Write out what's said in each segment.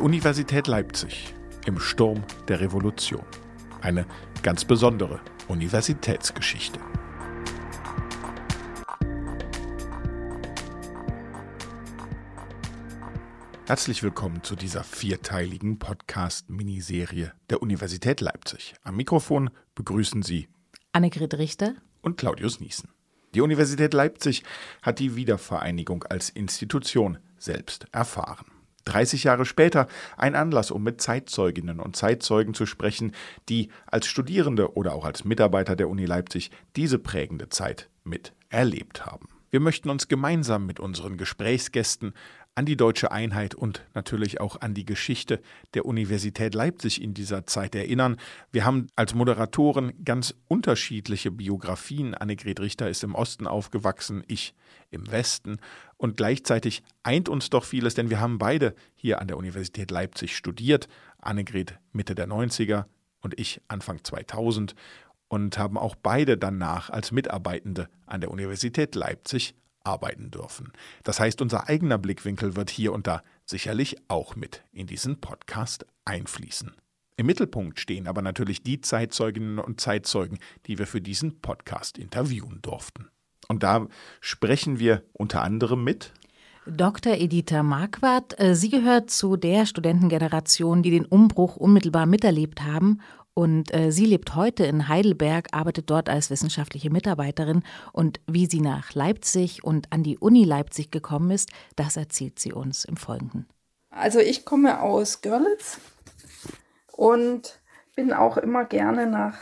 Die Universität Leipzig im Sturm der Revolution. Eine ganz besondere Universitätsgeschichte. Herzlich willkommen zu dieser vierteiligen Podcast-Miniserie der Universität Leipzig. Am Mikrofon begrüßen Sie Annegret Richter und Claudius Niesen. Die Universität Leipzig hat die Wiedervereinigung als Institution selbst erfahren. 30 Jahre später ein Anlass, um mit Zeitzeuginnen und Zeitzeugen zu sprechen, die als Studierende oder auch als Mitarbeiter der Uni Leipzig diese prägende Zeit mit erlebt haben. Wir möchten uns gemeinsam mit unseren Gesprächsgästen an die deutsche Einheit und natürlich auch an die Geschichte der Universität Leipzig in dieser Zeit erinnern. Wir haben als Moderatoren ganz unterschiedliche Biografien. Annegret Richter ist im Osten aufgewachsen, ich im Westen. Und gleichzeitig eint uns doch vieles, denn wir haben beide hier an der Universität Leipzig studiert. Annegret Mitte der 90er und ich Anfang 2000 und haben auch beide danach als Mitarbeitende an der Universität Leipzig arbeiten dürfen. Das heißt, unser eigener Blickwinkel wird hier und da sicherlich auch mit in diesen Podcast einfließen. Im Mittelpunkt stehen aber natürlich die Zeitzeuginnen und Zeitzeugen, die wir für diesen Podcast interviewen durften. Und da sprechen wir unter anderem mit Dr. Editha Marquardt. Äh, sie gehört zu der Studentengeneration, die den Umbruch unmittelbar miterlebt haben und äh, sie lebt heute in Heidelberg, arbeitet dort als wissenschaftliche Mitarbeiterin. Und wie sie nach Leipzig und an die Uni Leipzig gekommen ist, das erzählt sie uns im Folgenden. Also ich komme aus Görlitz und bin auch immer gerne nach,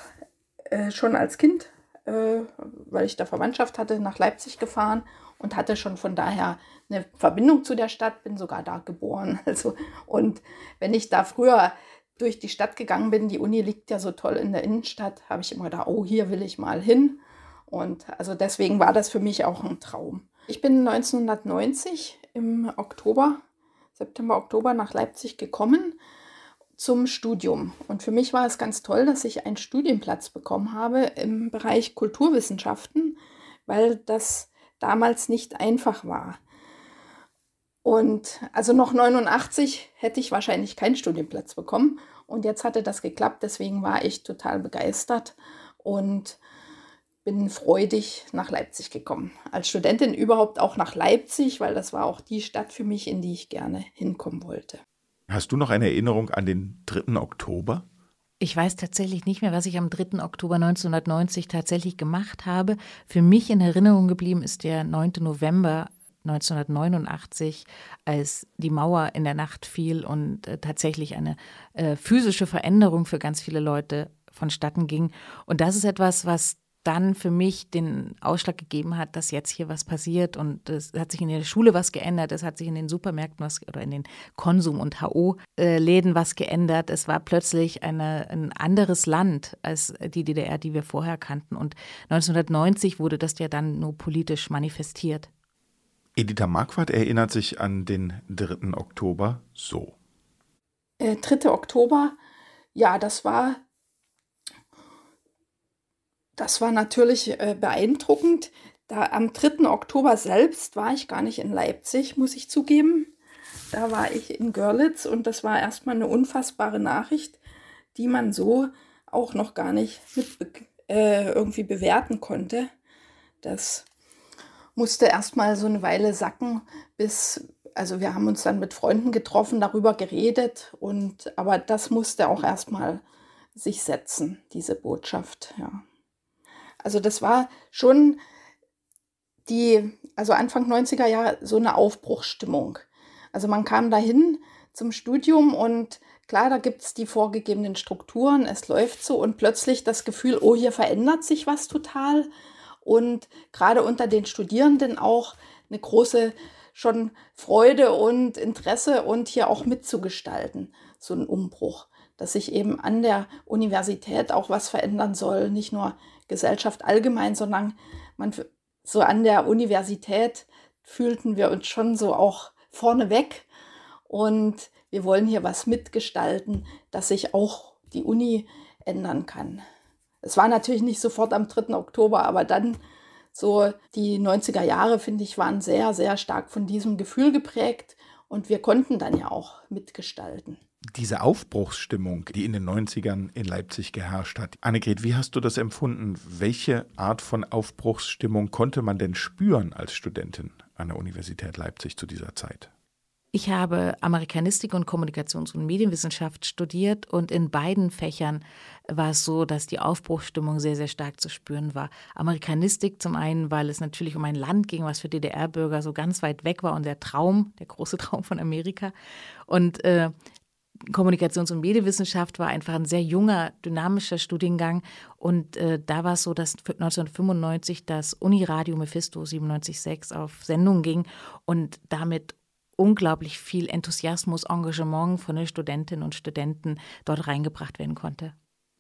äh, schon als Kind, äh, weil ich da Verwandtschaft hatte, nach Leipzig gefahren und hatte schon von daher eine Verbindung zu der Stadt, bin sogar da geboren. Also, und wenn ich da früher durch die Stadt gegangen bin, die Uni liegt ja so toll in der Innenstadt, habe ich immer gedacht, oh, hier will ich mal hin. Und also deswegen war das für mich auch ein Traum. Ich bin 1990 im Oktober, September, Oktober nach Leipzig gekommen zum Studium. Und für mich war es ganz toll, dass ich einen Studienplatz bekommen habe im Bereich Kulturwissenschaften, weil das damals nicht einfach war. Und also noch 89 hätte ich wahrscheinlich keinen Studienplatz bekommen. Und jetzt hatte das geklappt, deswegen war ich total begeistert und bin freudig nach Leipzig gekommen. Als Studentin überhaupt auch nach Leipzig, weil das war auch die Stadt für mich, in die ich gerne hinkommen wollte. Hast du noch eine Erinnerung an den 3. Oktober? Ich weiß tatsächlich nicht mehr, was ich am 3. Oktober 1990 tatsächlich gemacht habe. Für mich in Erinnerung geblieben ist der 9. November 1989, als die Mauer in der Nacht fiel und äh, tatsächlich eine äh, physische Veränderung für ganz viele Leute vonstatten ging. Und das ist etwas, was dann für mich den Ausschlag gegeben hat, dass jetzt hier was passiert und es hat sich in der Schule was geändert, es hat sich in den Supermärkten was oder in den Konsum- und HO-Läden was geändert. Es war plötzlich eine, ein anderes Land als die DDR, die wir vorher kannten. Und 1990 wurde das ja dann nur politisch manifestiert. Editha Marquardt erinnert sich an den 3. Oktober so. Äh, 3. Oktober, ja, das war, das war natürlich äh, beeindruckend. Da am 3. Oktober selbst war ich gar nicht in Leipzig, muss ich zugeben. Da war ich in Görlitz und das war erstmal eine unfassbare Nachricht, die man so auch noch gar nicht mit, äh, irgendwie bewerten konnte. Das musste erstmal so eine Weile sacken, bis, also wir haben uns dann mit Freunden getroffen, darüber geredet und, aber das musste auch erstmal sich setzen, diese Botschaft, ja. Also das war schon die, also Anfang 90er Jahre so eine Aufbruchsstimmung. Also man kam dahin zum Studium und klar, da gibt es die vorgegebenen Strukturen, es läuft so und plötzlich das Gefühl, oh, hier verändert sich was total und gerade unter den Studierenden auch eine große schon Freude und Interesse und hier auch mitzugestalten, so ein Umbruch, dass sich eben an der Universität auch was verändern soll, nicht nur Gesellschaft allgemein, sondern man so an der Universität fühlten wir uns schon so auch vorneweg. Und wir wollen hier was mitgestalten, dass sich auch die Uni ändern kann. Es war natürlich nicht sofort am 3. Oktober, aber dann so die 90er Jahre, finde ich, waren sehr, sehr stark von diesem Gefühl geprägt. Und wir konnten dann ja auch mitgestalten. Diese Aufbruchsstimmung, die in den 90ern in Leipzig geherrscht hat. Annegret, wie hast du das empfunden? Welche Art von Aufbruchsstimmung konnte man denn spüren als Studentin an der Universität Leipzig zu dieser Zeit? Ich habe Amerikanistik und Kommunikations- und Medienwissenschaft studiert und in beiden Fächern war es so, dass die Aufbruchsstimmung sehr, sehr stark zu spüren war. Amerikanistik zum einen, weil es natürlich um ein Land ging, was für DDR-Bürger so ganz weit weg war und der Traum, der große Traum von Amerika. Und äh, Kommunikations- und Medienwissenschaft war einfach ein sehr junger, dynamischer Studiengang. Und äh, da war es so, dass 1995 das Uniradio Mephisto 97.6 auf Sendung ging und damit unglaublich viel Enthusiasmus, Engagement von den Studentinnen und Studenten dort reingebracht werden konnte.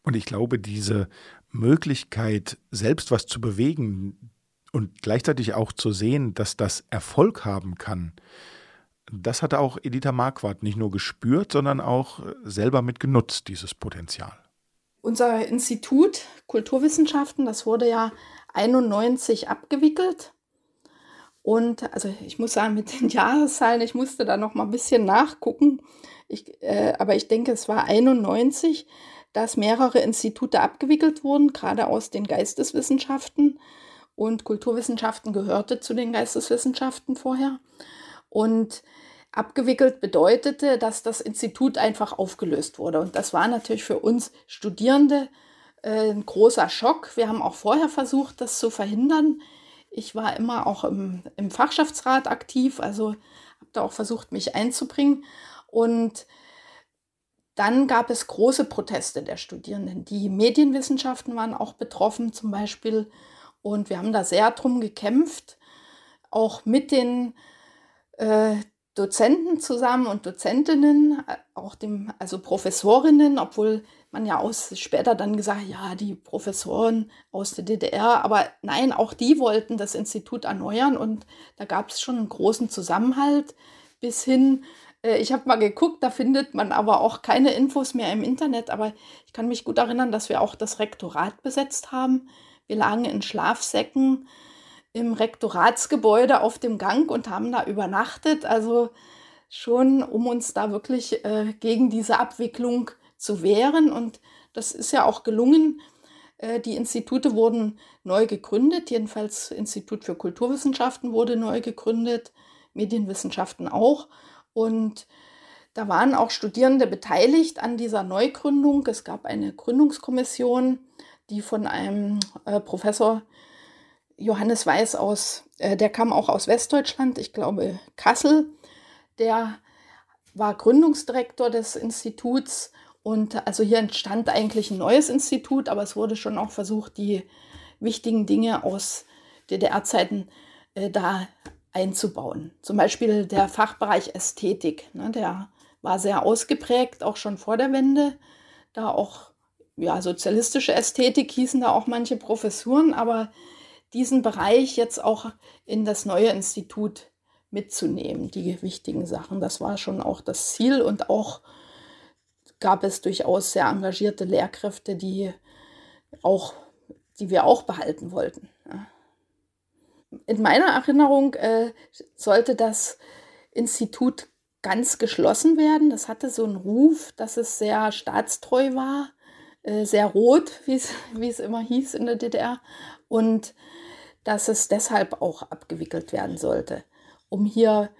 Und ich glaube, diese Möglichkeit, selbst was zu bewegen und gleichzeitig auch zu sehen, dass das Erfolg haben kann, das hatte auch Editha Marquardt nicht nur gespürt, sondern auch selber mitgenutzt, dieses Potenzial. Unser Institut Kulturwissenschaften, das wurde ja 91 abgewickelt und also ich muss sagen, mit den Jahreszahlen, ich musste da noch mal ein bisschen nachgucken. Ich, äh, aber ich denke, es war 91, dass mehrere Institute abgewickelt wurden, gerade aus den Geisteswissenschaften. Und Kulturwissenschaften gehörte zu den Geisteswissenschaften vorher. Und abgewickelt bedeutete, dass das Institut einfach aufgelöst wurde. Und das war natürlich für uns Studierende äh, ein großer Schock. Wir haben auch vorher versucht, das zu verhindern ich war immer auch im, im Fachschaftsrat aktiv, also habe da auch versucht, mich einzubringen. Und dann gab es große Proteste der Studierenden. Die Medienwissenschaften waren auch betroffen zum Beispiel. Und wir haben da sehr drum gekämpft, auch mit den äh, Dozenten zusammen und Dozentinnen, äh, auch dem, also Professorinnen, obwohl man ja aus, später dann gesagt, ja, die Professoren aus der DDR, aber nein, auch die wollten das Institut erneuern und da gab es schon einen großen Zusammenhalt bis hin, äh, ich habe mal geguckt, da findet man aber auch keine Infos mehr im Internet, aber ich kann mich gut erinnern, dass wir auch das Rektorat besetzt haben. Wir lagen in Schlafsäcken im Rektoratsgebäude auf dem Gang und haben da übernachtet, also schon, um uns da wirklich äh, gegen diese Abwicklung zu wehren. Und das ist ja auch gelungen. Äh, die Institute wurden neu gegründet, jedenfalls Institut für Kulturwissenschaften wurde neu gegründet, Medienwissenschaften auch. Und da waren auch Studierende beteiligt an dieser Neugründung. Es gab eine Gründungskommission, die von einem äh, Professor Johannes Weiß aus, äh, der kam auch aus Westdeutschland, ich glaube Kassel, der war Gründungsdirektor des Instituts und also hier entstand eigentlich ein neues Institut, aber es wurde schon auch versucht, die wichtigen Dinge aus DDR-Zeiten äh, da einzubauen. Zum Beispiel der Fachbereich Ästhetik, ne, der war sehr ausgeprägt, auch schon vor der Wende. Da auch, ja, sozialistische Ästhetik hießen da auch manche Professuren, aber diesen Bereich jetzt auch in das neue Institut mitzunehmen, die wichtigen Sachen. Das war schon auch das Ziel und auch gab es durchaus sehr engagierte Lehrkräfte, die auch, die wir auch behalten wollten. In meiner Erinnerung äh, sollte das Institut ganz geschlossen werden. Das hatte so einen Ruf, dass es sehr staatstreu war, äh, sehr rot, wie es immer hieß in der DDR, und dass es deshalb auch abgewickelt werden sollte, um hier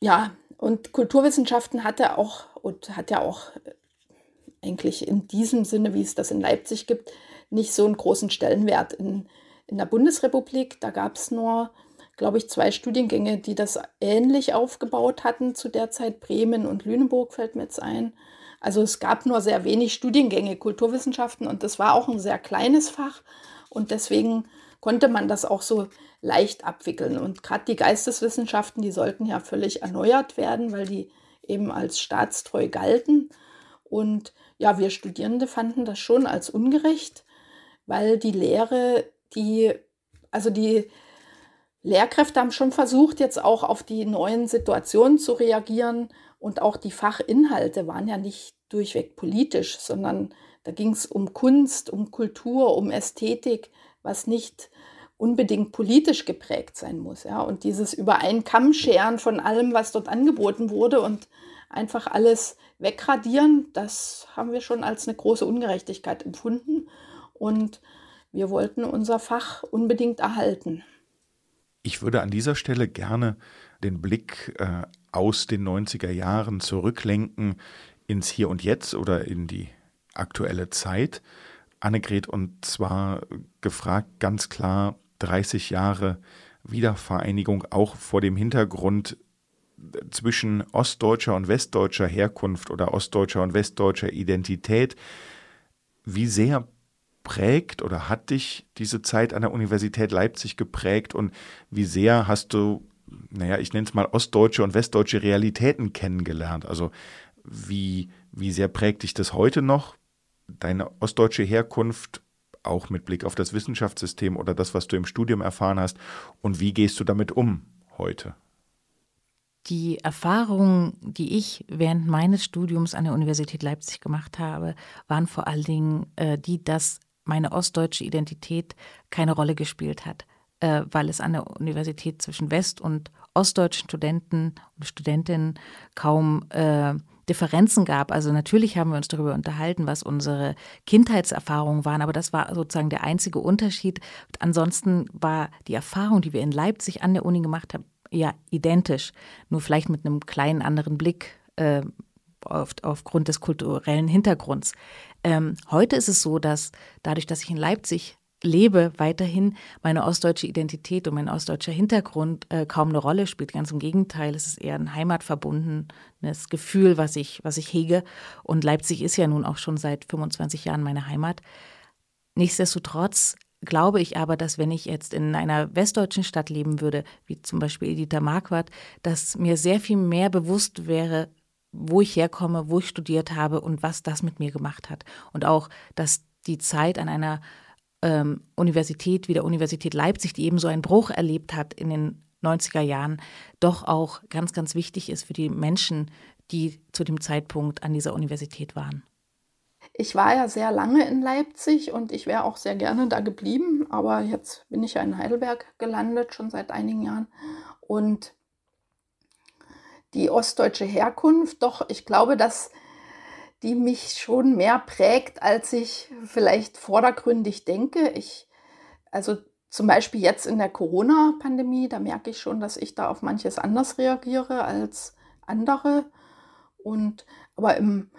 ja und Kulturwissenschaften hatte auch und hat ja auch äh, eigentlich in diesem Sinne, wie es das in Leipzig gibt, nicht so einen großen Stellenwert. In, in der Bundesrepublik, da gab es nur, glaube ich, zwei Studiengänge, die das ähnlich aufgebaut hatten zu der Zeit. Bremen und Lüneburg fällt mir jetzt ein. Also es gab nur sehr wenig Studiengänge Kulturwissenschaften und das war auch ein sehr kleines Fach und deswegen konnte man das auch so leicht abwickeln. Und gerade die Geisteswissenschaften, die sollten ja völlig erneuert werden, weil die eben als staatstreu galten. Und ja, wir Studierende fanden das schon als ungerecht, weil die Lehre, die, also die Lehrkräfte haben schon versucht, jetzt auch auf die neuen Situationen zu reagieren. Und auch die Fachinhalte waren ja nicht durchweg politisch, sondern da ging es um Kunst, um Kultur, um Ästhetik, was nicht unbedingt politisch geprägt sein muss. Ja? Und dieses über einen Kamm scheren von allem, was dort angeboten wurde und einfach alles wegradieren, das haben wir schon als eine große Ungerechtigkeit empfunden. Und wir wollten unser Fach unbedingt erhalten. Ich würde an dieser Stelle gerne den Blick äh, aus den 90er Jahren zurücklenken ins Hier und Jetzt oder in die aktuelle Zeit. Annegret, und zwar gefragt ganz klar, 30 Jahre Wiedervereinigung auch vor dem Hintergrund zwischen ostdeutscher und westdeutscher Herkunft oder ostdeutscher und westdeutscher Identität. Wie sehr prägt oder hat dich diese Zeit an der Universität Leipzig geprägt und wie sehr hast du, naja, ich nenne es mal ostdeutsche und westdeutsche Realitäten kennengelernt? Also wie, wie sehr prägt dich das heute noch, deine ostdeutsche Herkunft auch mit Blick auf das Wissenschaftssystem oder das, was du im Studium erfahren hast. Und wie gehst du damit um heute? Die Erfahrungen, die ich während meines Studiums an der Universität Leipzig gemacht habe, waren vor allen Dingen äh, die, dass meine ostdeutsche Identität keine Rolle gespielt hat, äh, weil es an der Universität zwischen west- und ostdeutschen Studenten und Studentinnen kaum äh, Differenzen gab. Also natürlich haben wir uns darüber unterhalten, was unsere Kindheitserfahrungen waren, aber das war sozusagen der einzige Unterschied. Ansonsten war die Erfahrung, die wir in Leipzig an der Uni gemacht haben, ja identisch, nur vielleicht mit einem kleinen anderen Blick äh, auf, aufgrund des kulturellen Hintergrunds. Ähm, heute ist es so, dass dadurch, dass ich in Leipzig lebe, weiterhin meine ostdeutsche Identität und mein ostdeutscher Hintergrund äh, kaum eine Rolle spielt. Ganz im Gegenteil, es ist eher ein heimatverbundenes Gefühl, was ich, was ich hege. Und Leipzig ist ja nun auch schon seit 25 Jahren meine Heimat. Nichtsdestotrotz glaube ich aber, dass wenn ich jetzt in einer westdeutschen Stadt leben würde, wie zum Beispiel Editha Marquardt, dass mir sehr viel mehr bewusst wäre, wo ich herkomme, wo ich studiert habe und was das mit mir gemacht hat. Und auch, dass die Zeit an einer ähm, Universität wie der Universität Leipzig, die eben so einen Bruch erlebt hat in den 90er Jahren, doch auch ganz, ganz wichtig ist für die Menschen, die zu dem Zeitpunkt an dieser Universität waren. Ich war ja sehr lange in Leipzig und ich wäre auch sehr gerne da geblieben, aber jetzt bin ich ja in Heidelberg gelandet, schon seit einigen Jahren. Und die ostdeutsche Herkunft, doch ich glaube, dass die mich schon mehr prägt, als ich vielleicht vordergründig denke. Ich, also zum Beispiel jetzt in der Corona-Pandemie, da merke ich schon, dass ich da auf manches anders reagiere als andere. Und aber im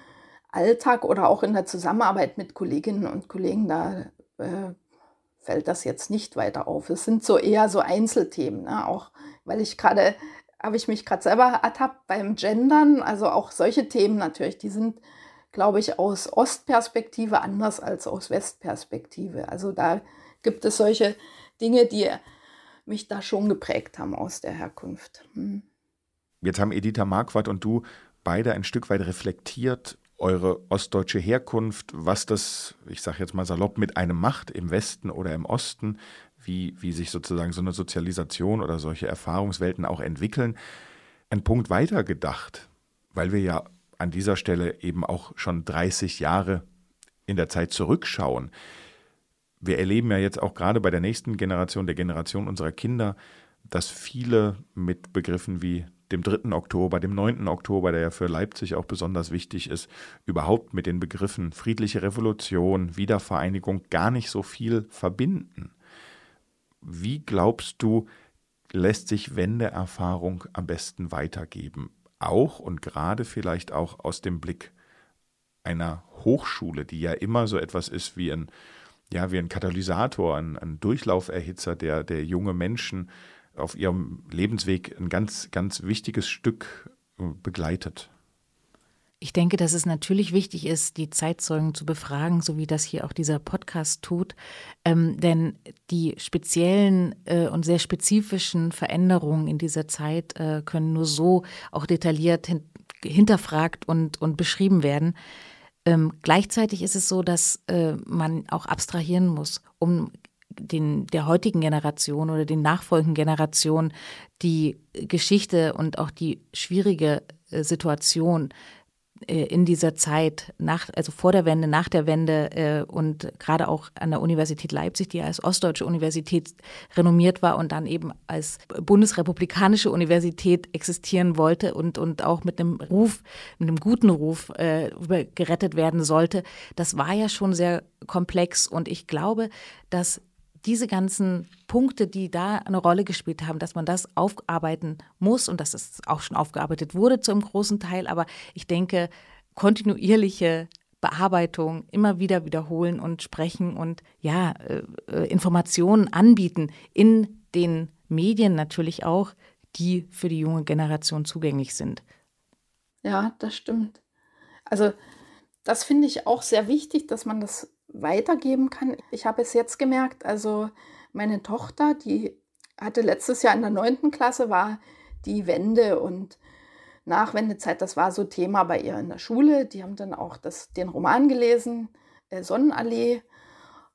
Alltag oder auch in der Zusammenarbeit mit Kolleginnen und Kollegen, da äh, fällt das jetzt nicht weiter auf. Es sind so eher so Einzelthemen, ne? auch weil ich gerade, habe ich mich gerade selber ertappt beim Gendern, also auch solche Themen natürlich, die sind glaube ich, aus Ostperspektive anders als aus Westperspektive. Also da gibt es solche Dinge, die mich da schon geprägt haben aus der Herkunft. Hm. Jetzt haben Editha Marquardt und du beide ein Stück weit reflektiert, eure ostdeutsche Herkunft, was das, ich sage jetzt mal salopp, mit einem macht im Westen oder im Osten, wie, wie sich sozusagen so eine Sozialisation oder solche Erfahrungswelten auch entwickeln. Ein Punkt weiter gedacht, weil wir ja an dieser Stelle eben auch schon 30 Jahre in der Zeit zurückschauen. Wir erleben ja jetzt auch gerade bei der nächsten Generation, der Generation unserer Kinder, dass viele mit Begriffen wie dem 3. Oktober, dem 9. Oktober, der ja für Leipzig auch besonders wichtig ist, überhaupt mit den Begriffen friedliche Revolution, Wiedervereinigung gar nicht so viel verbinden. Wie glaubst du, lässt sich Wendeerfahrung am besten weitergeben? Auch und gerade vielleicht auch aus dem Blick einer Hochschule, die ja immer so etwas ist wie ein, ja, wie ein Katalysator, ein, ein Durchlauferhitzer, der, der junge Menschen auf ihrem Lebensweg ein ganz, ganz wichtiges Stück äh, begleitet. Ich denke, dass es natürlich wichtig ist, die Zeitzeugen zu befragen, so wie das hier auch dieser Podcast tut. Ähm, denn die speziellen äh, und sehr spezifischen Veränderungen in dieser Zeit äh, können nur so auch detailliert hin hinterfragt und, und beschrieben werden. Ähm, gleichzeitig ist es so, dass äh, man auch abstrahieren muss, um den, der heutigen Generation oder den nachfolgenden Generationen die Geschichte und auch die schwierige äh, Situation in dieser Zeit, nach, also vor der Wende, nach der Wende äh, und gerade auch an der Universität Leipzig, die als ostdeutsche Universität renommiert war und dann eben als bundesrepublikanische Universität existieren wollte und, und auch mit einem Ruf, mit einem guten Ruf äh, gerettet werden sollte, das war ja schon sehr komplex und ich glaube, dass diese ganzen Punkte, die da eine Rolle gespielt haben, dass man das aufarbeiten muss und dass es auch schon aufgearbeitet wurde zu einem großen Teil. Aber ich denke, kontinuierliche Bearbeitung, immer wieder wiederholen und sprechen und ja, äh, äh, Informationen anbieten in den Medien natürlich auch, die für die junge Generation zugänglich sind. Ja, das stimmt. Also das finde ich auch sehr wichtig, dass man das weitergeben kann. Ich habe es jetzt gemerkt, also meine Tochter, die hatte letztes Jahr in der neunten Klasse, war die Wende und Nachwendezeit, das war so Thema bei ihr in der Schule. Die haben dann auch das, den Roman gelesen, äh, Sonnenallee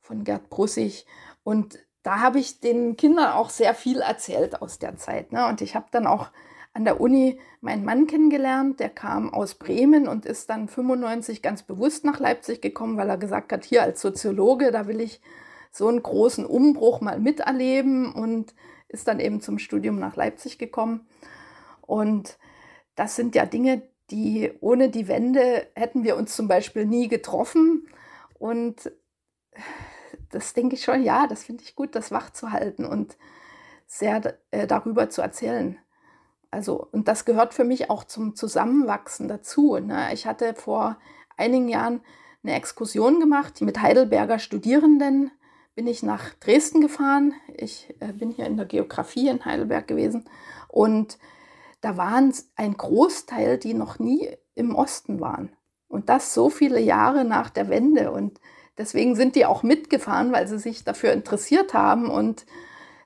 von Gerd Brussig. Und da habe ich den Kindern auch sehr viel erzählt aus der Zeit. Ne? Und ich habe dann auch an der Uni meinen Mann kennengelernt. Der kam aus Bremen und ist dann 95 ganz bewusst nach Leipzig gekommen, weil er gesagt hat, hier als Soziologe, da will ich so einen großen Umbruch mal miterleben und ist dann eben zum Studium nach Leipzig gekommen. Und das sind ja Dinge, die ohne die Wende hätten wir uns zum Beispiel nie getroffen. Und das denke ich schon, ja, das finde ich gut, das wach zu halten und sehr äh, darüber zu erzählen. Also, und das gehört für mich auch zum Zusammenwachsen dazu. Ne? Ich hatte vor einigen Jahren eine Exkursion gemacht mit Heidelberger Studierenden. Bin ich nach Dresden gefahren. Ich äh, bin hier in der Geografie in Heidelberg gewesen. Und da waren ein Großteil, die noch nie im Osten waren. Und das so viele Jahre nach der Wende. Und deswegen sind die auch mitgefahren, weil sie sich dafür interessiert haben. Und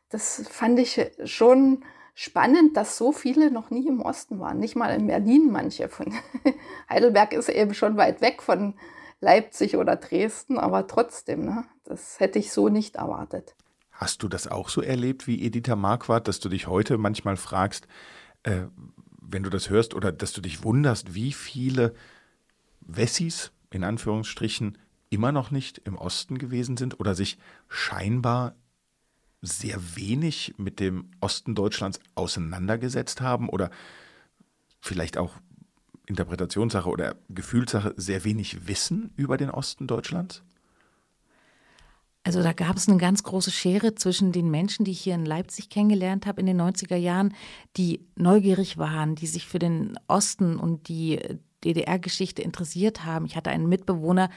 das fand ich schon spannend, dass so viele noch nie im Osten waren. Nicht mal in Berlin manche. Von Heidelberg ist eben schon weit weg von Leipzig oder Dresden, aber trotzdem, ne, das hätte ich so nicht erwartet. Hast du das auch so erlebt wie Editha Marquardt, dass du dich heute manchmal fragst, äh, wenn du das hörst, oder dass du dich wunderst, wie viele Wessis in Anführungsstrichen immer noch nicht im Osten gewesen sind oder sich scheinbar sehr wenig mit dem Osten Deutschlands auseinandergesetzt haben oder vielleicht auch Interpretationssache oder Gefühlssache sehr wenig wissen über den Osten Deutschlands? Also da gab es eine ganz große Schere zwischen den Menschen, die ich hier in Leipzig kennengelernt habe in den 90er Jahren, die neugierig waren, die sich für den Osten und die DDR-Geschichte interessiert haben. Ich hatte einen Mitbewohner,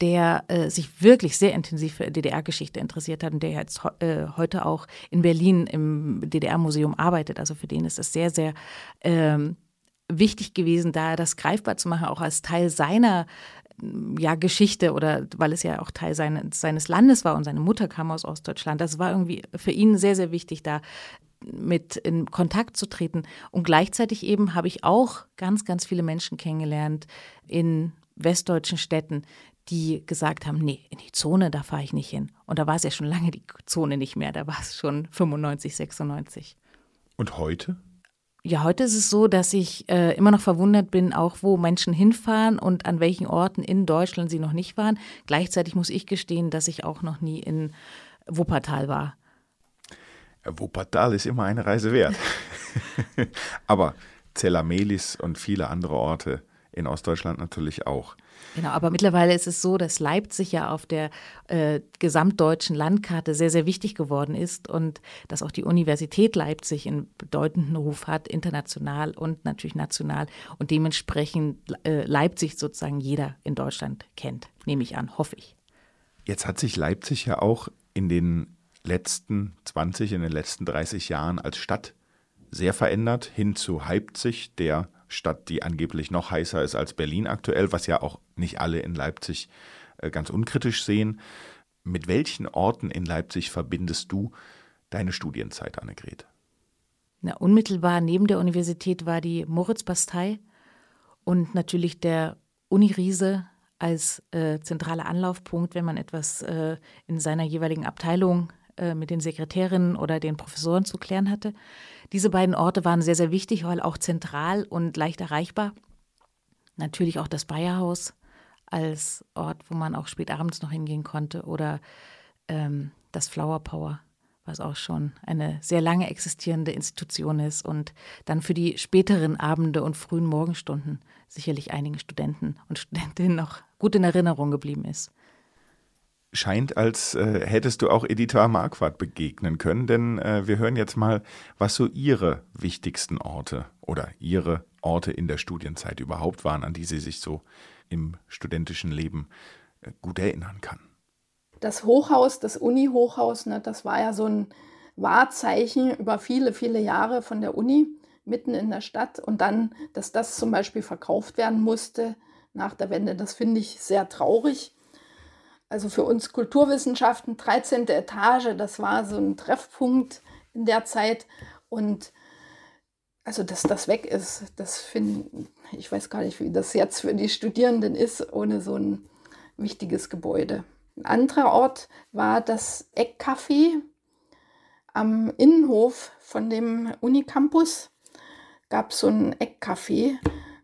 der äh, sich wirklich sehr intensiv für DDR-Geschichte interessiert hat und der jetzt äh, heute auch in Berlin im DDR-Museum arbeitet. Also für den ist es sehr, sehr ähm, wichtig gewesen, da das greifbar zu machen, auch als Teil seiner ja, Geschichte oder weil es ja auch Teil seines, seines Landes war und seine Mutter kam aus Ostdeutschland. Das war irgendwie für ihn sehr, sehr wichtig, da mit in Kontakt zu treten. Und gleichzeitig eben habe ich auch ganz, ganz viele Menschen kennengelernt in westdeutschen Städten, die gesagt haben, nee, in die Zone, da fahre ich nicht hin. Und da war es ja schon lange die Zone nicht mehr, da war es schon 95, 96. Und heute? Ja, heute ist es so, dass ich äh, immer noch verwundert bin, auch wo Menschen hinfahren und an welchen Orten in Deutschland sie noch nicht waren. Gleichzeitig muss ich gestehen, dass ich auch noch nie in Wuppertal war. Wuppertal ist immer eine Reise wert. aber Zellamelis und viele andere Orte in Ostdeutschland natürlich auch. Genau, aber mittlerweile ist es so, dass Leipzig ja auf der äh, gesamtdeutschen Landkarte sehr, sehr wichtig geworden ist und dass auch die Universität Leipzig einen bedeutenden Ruf hat, international und natürlich national und dementsprechend äh, Leipzig sozusagen jeder in Deutschland kennt, nehme ich an, hoffe ich. Jetzt hat sich Leipzig ja auch in den letzten 20, in den letzten 30 Jahren als Stadt sehr verändert, hin zu Leipzig, der Stadt, die angeblich noch heißer ist als Berlin aktuell, was ja auch nicht alle in Leipzig äh, ganz unkritisch sehen. Mit welchen Orten in Leipzig verbindest du deine Studienzeit, Annegret? Na, unmittelbar neben der Universität war die Moritzbastei und natürlich der Uniriese als äh, zentraler Anlaufpunkt, wenn man etwas äh, in seiner jeweiligen Abteilung äh, mit den Sekretärinnen oder den Professoren zu klären hatte. Diese beiden Orte waren sehr, sehr wichtig, weil auch zentral und leicht erreichbar. Natürlich auch das Bayerhaus als Ort, wo man auch spät abends noch hingehen konnte oder ähm, das Flower Power, was auch schon eine sehr lange existierende Institution ist und dann für die späteren Abende und frühen Morgenstunden sicherlich einigen Studenten und Studentinnen noch gut in Erinnerung geblieben ist scheint, als äh, hättest du auch Editha Marquardt begegnen können, denn äh, wir hören jetzt mal, was so ihre wichtigsten Orte oder ihre Orte in der Studienzeit überhaupt waren, an die sie sich so im studentischen Leben äh, gut erinnern kann. Das Hochhaus, das Uni-Hochhaus, ne, das war ja so ein Wahrzeichen über viele, viele Jahre von der Uni mitten in der Stadt und dann, dass das zum Beispiel verkauft werden musste nach der Wende, das finde ich sehr traurig also für uns Kulturwissenschaften, 13. Etage, das war so ein Treffpunkt in der Zeit. Und also, dass das weg ist, das finde ich, weiß gar nicht, wie das jetzt für die Studierenden ist, ohne so ein wichtiges Gebäude. Ein anderer Ort war das Eckcafé am Innenhof von dem Unicampus. Gab es so ein Eckcafé,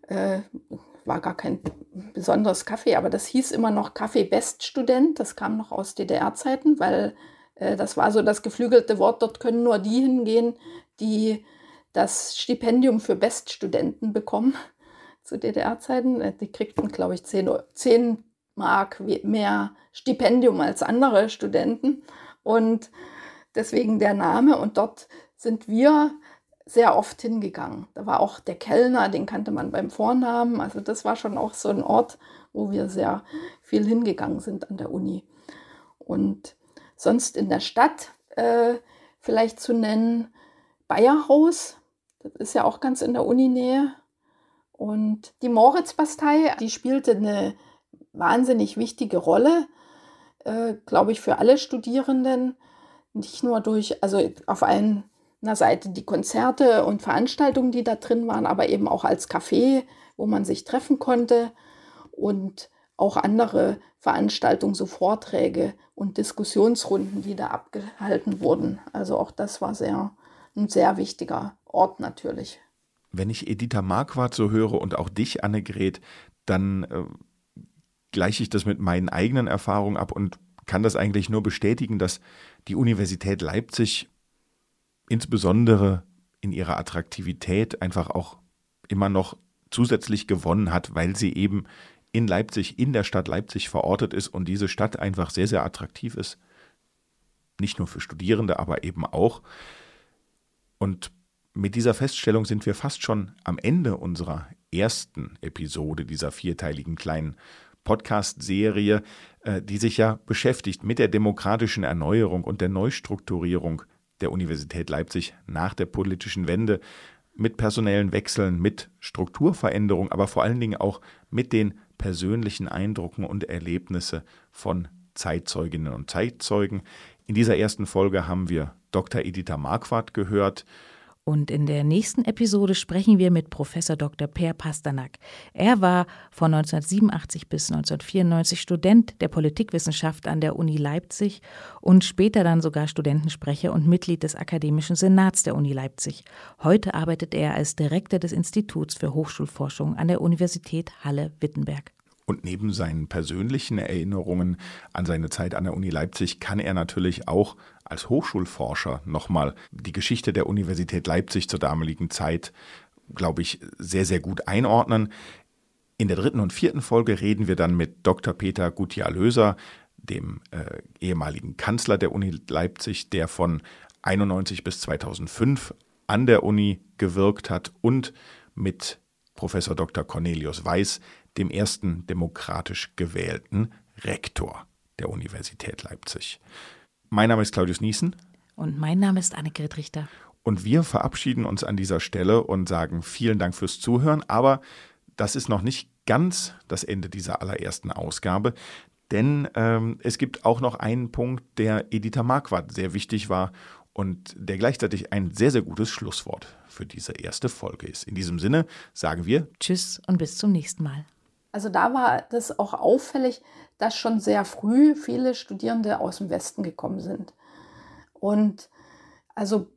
äh, war gar kein besonderes Kaffee, aber das hieß immer noch Kaffee Beststudent. Das kam noch aus DDR-Zeiten, weil äh, das war so das geflügelte Wort. Dort können nur die hingehen, die das Stipendium für Beststudenten bekommen zu DDR-Zeiten. Äh, die kriegten, glaube ich, 10, 10 Mark mehr Stipendium als andere Studenten. Und deswegen der Name. Und dort sind wir sehr oft hingegangen. Da war auch der Kellner, den kannte man beim Vornamen. Also das war schon auch so ein Ort, wo wir sehr viel hingegangen sind an der Uni. Und sonst in der Stadt äh, vielleicht zu nennen Bayerhaus. Das ist ja auch ganz in der Uninähe. Und die Moritzbastei, die spielte eine wahnsinnig wichtige Rolle, äh, glaube ich, für alle Studierenden. Nicht nur durch, also auf allen einer Seite die Konzerte und Veranstaltungen, die da drin waren, aber eben auch als Café, wo man sich treffen konnte und auch andere Veranstaltungen, so Vorträge und Diskussionsrunden, die da abgehalten wurden. Also auch das war sehr, ein sehr wichtiger Ort natürlich. Wenn ich Editha Marquardt so höre und auch dich, Annegret, dann äh, gleiche ich das mit meinen eigenen Erfahrungen ab und kann das eigentlich nur bestätigen, dass die Universität Leipzig insbesondere in ihrer Attraktivität einfach auch immer noch zusätzlich gewonnen hat, weil sie eben in Leipzig, in der Stadt Leipzig verortet ist und diese Stadt einfach sehr, sehr attraktiv ist. Nicht nur für Studierende, aber eben auch. Und mit dieser Feststellung sind wir fast schon am Ende unserer ersten Episode dieser vierteiligen kleinen Podcast-Serie, äh, die sich ja beschäftigt mit der demokratischen Erneuerung und der Neustrukturierung der Universität Leipzig nach der politischen Wende mit personellen Wechseln, mit Strukturveränderung, aber vor allen Dingen auch mit den persönlichen Eindrücken und Erlebnisse von Zeitzeuginnen und Zeitzeugen. In dieser ersten Folge haben wir Dr. Editha Marquardt gehört, und in der nächsten Episode sprechen wir mit Professor Dr. Per Pasternak. Er war von 1987 bis 1994 Student der Politikwissenschaft an der Uni Leipzig und später dann sogar Studentensprecher und Mitglied des Akademischen Senats der Uni Leipzig. Heute arbeitet er als Direktor des Instituts für Hochschulforschung an der Universität Halle-Wittenberg. Und neben seinen persönlichen Erinnerungen an seine Zeit an der Uni Leipzig kann er natürlich auch als Hochschulforscher nochmal die Geschichte der Universität Leipzig zur damaligen Zeit, glaube ich, sehr, sehr gut einordnen. In der dritten und vierten Folge reden wir dann mit Dr. Peter Gutier-Löser, dem äh, ehemaligen Kanzler der Uni Leipzig, der von 91 bis 2005 an der Uni gewirkt hat und mit Professor Dr. Cornelius Weiß, dem ersten demokratisch gewählten Rektor der Universität Leipzig. Mein Name ist Claudius Niesen. Und mein Name ist Annegret Richter. Und wir verabschieden uns an dieser Stelle und sagen vielen Dank fürs Zuhören. Aber das ist noch nicht ganz das Ende dieser allerersten Ausgabe, denn ähm, es gibt auch noch einen Punkt, der Editha Marquardt sehr wichtig war und der gleichzeitig ein sehr, sehr gutes Schlusswort für diese erste Folge ist. In diesem Sinne sagen wir Tschüss und bis zum nächsten Mal. Also da war das auch auffällig, dass schon sehr früh viele Studierende aus dem Westen gekommen sind. Und also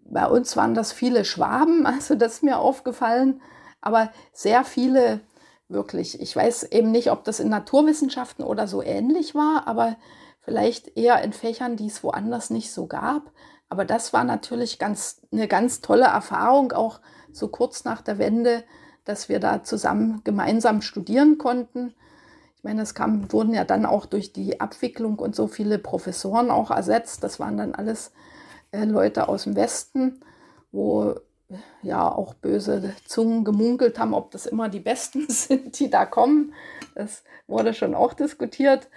bei uns waren das viele Schwaben, also das ist mir aufgefallen, aber sehr viele wirklich. Ich weiß eben nicht, ob das in Naturwissenschaften oder so ähnlich war, aber vielleicht eher in Fächern, die es woanders nicht so gab. Aber das war natürlich ganz, eine ganz tolle Erfahrung, auch so kurz nach der Wende, dass wir da zusammen gemeinsam studieren konnten. Ich meine, es kam, wurden ja dann auch durch die Abwicklung und so viele Professoren auch ersetzt. Das waren dann alles äh, Leute aus dem Westen, wo ja auch böse Zungen gemunkelt haben, ob das immer die Besten sind, die da kommen. Das wurde schon auch diskutiert.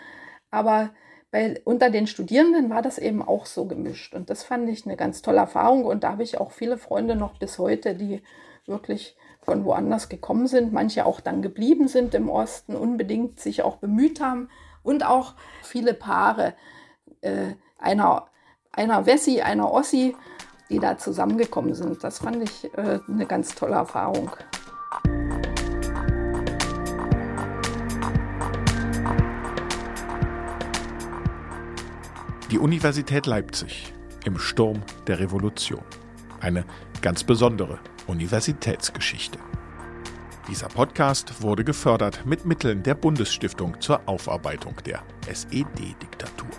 Aber bei, unter den Studierenden war das eben auch so gemischt. Und das fand ich eine ganz tolle Erfahrung. Und da habe ich auch viele Freunde noch bis heute, die wirklich von woanders gekommen sind, manche auch dann geblieben sind im Osten, unbedingt sich auch bemüht haben. Und auch viele Paare, äh, einer, einer Wessi, einer Ossi, die da zusammengekommen sind. Das fand ich äh, eine ganz tolle Erfahrung. Die Universität Leipzig im Sturm der Revolution. Eine ganz besondere Universitätsgeschichte. Dieser Podcast wurde gefördert mit Mitteln der Bundesstiftung zur Aufarbeitung der SED-Diktatur.